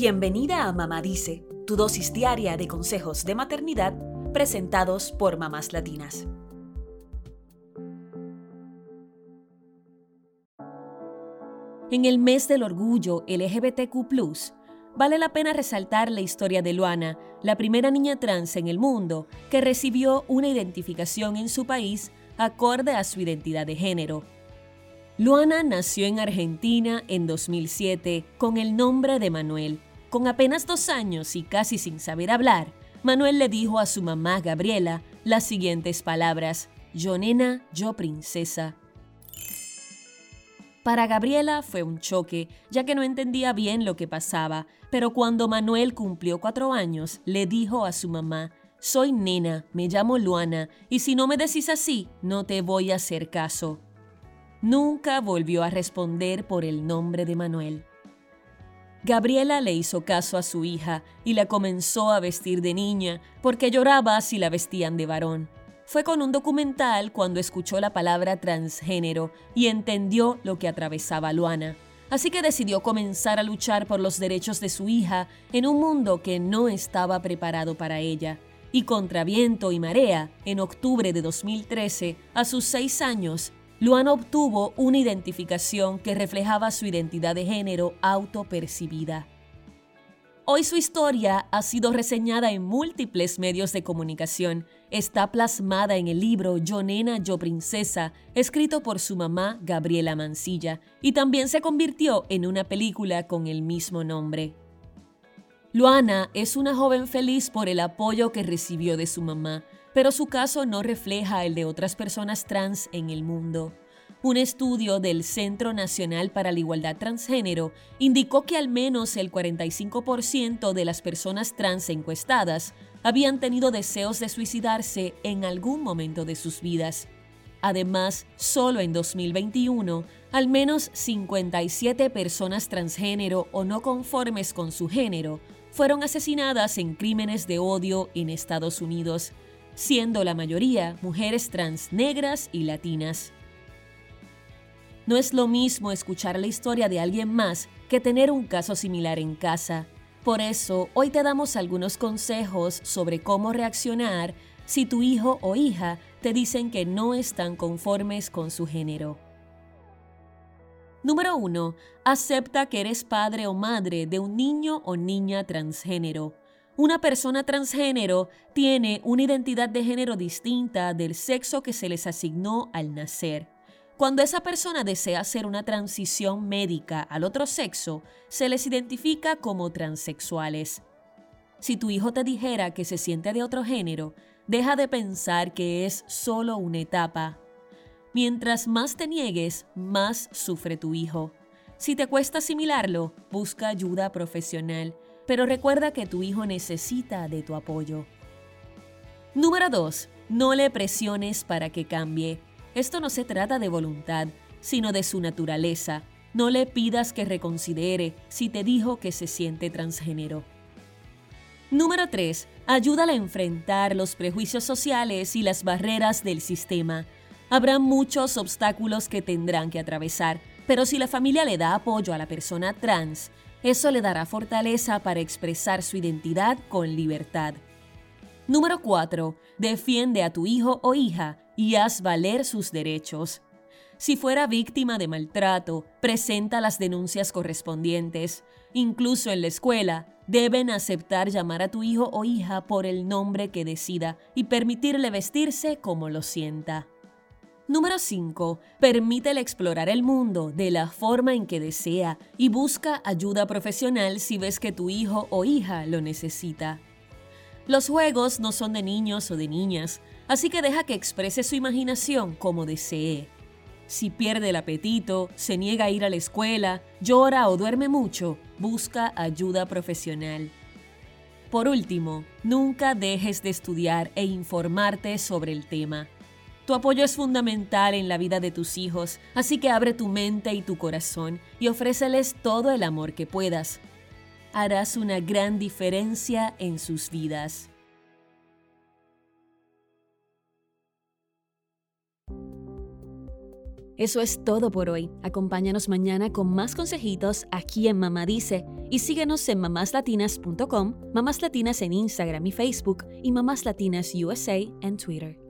Bienvenida a Mamá Dice, tu dosis diaria de consejos de maternidad presentados por mamás latinas. En el mes del orgullo LGBTQ, vale la pena resaltar la historia de Luana, la primera niña trans en el mundo que recibió una identificación en su país acorde a su identidad de género. Luana nació en Argentina en 2007 con el nombre de Manuel. Con apenas dos años y casi sin saber hablar, Manuel le dijo a su mamá Gabriela las siguientes palabras, yo nena, yo princesa. Para Gabriela fue un choque, ya que no entendía bien lo que pasaba, pero cuando Manuel cumplió cuatro años, le dijo a su mamá, soy nena, me llamo Luana, y si no me decís así, no te voy a hacer caso. Nunca volvió a responder por el nombre de Manuel. Gabriela le hizo caso a su hija y la comenzó a vestir de niña porque lloraba si la vestían de varón fue con un documental cuando escuchó la palabra transgénero y entendió lo que atravesaba Luana. Así que decidió comenzar a luchar por los derechos de su hija en un mundo que no estaba preparado para ella. Y contra viento y marea, en octubre de 2013, a sus seis años, Luana obtuvo una identificación que reflejaba su identidad de género autopercibida. Hoy su historia ha sido reseñada en múltiples medios de comunicación. Está plasmada en el libro Yo Nena, Yo Princesa, escrito por su mamá Gabriela Mancilla, y también se convirtió en una película con el mismo nombre. Luana es una joven feliz por el apoyo que recibió de su mamá, pero su caso no refleja el de otras personas trans en el mundo. Un estudio del Centro Nacional para la Igualdad Transgénero indicó que al menos el 45% de las personas trans encuestadas habían tenido deseos de suicidarse en algún momento de sus vidas. Además, solo en 2021, al menos 57 personas transgénero o no conformes con su género fueron asesinadas en crímenes de odio en Estados Unidos, siendo la mayoría mujeres trans negras y latinas. No es lo mismo escuchar la historia de alguien más que tener un caso similar en casa. Por eso, hoy te damos algunos consejos sobre cómo reaccionar si tu hijo o hija te dicen que no están conformes con su género. Número 1. Acepta que eres padre o madre de un niño o niña transgénero. Una persona transgénero tiene una identidad de género distinta del sexo que se les asignó al nacer. Cuando esa persona desea hacer una transición médica al otro sexo, se les identifica como transexuales. Si tu hijo te dijera que se siente de otro género, deja de pensar que es solo una etapa. Mientras más te niegues, más sufre tu hijo. Si te cuesta asimilarlo, busca ayuda profesional, pero recuerda que tu hijo necesita de tu apoyo. Número 2. No le presiones para que cambie. Esto no se trata de voluntad, sino de su naturaleza. No le pidas que reconsidere si te dijo que se siente transgénero. Número 3. Ayúdale a enfrentar los prejuicios sociales y las barreras del sistema. Habrá muchos obstáculos que tendrán que atravesar, pero si la familia le da apoyo a la persona trans, eso le dará fortaleza para expresar su identidad con libertad. Número 4. Defiende a tu hijo o hija y haz valer sus derechos. Si fuera víctima de maltrato, presenta las denuncias correspondientes. Incluso en la escuela, deben aceptar llamar a tu hijo o hija por el nombre que decida y permitirle vestirse como lo sienta. Número 5. Permítele explorar el mundo de la forma en que desea y busca ayuda profesional si ves que tu hijo o hija lo necesita. Los juegos no son de niños o de niñas, así que deja que exprese su imaginación como desee. Si pierde el apetito, se niega a ir a la escuela, llora o duerme mucho, busca ayuda profesional. Por último, nunca dejes de estudiar e informarte sobre el tema. Tu apoyo es fundamental en la vida de tus hijos, así que abre tu mente y tu corazón y ofréceles todo el amor que puedas. Harás una gran diferencia en sus vidas. Eso es todo por hoy. Acompáñanos mañana con más consejitos aquí en Mamá Dice y síguenos en mamáslatinas.com, Mamás Latinas en Instagram y Facebook y Mamás Latinas USA en Twitter.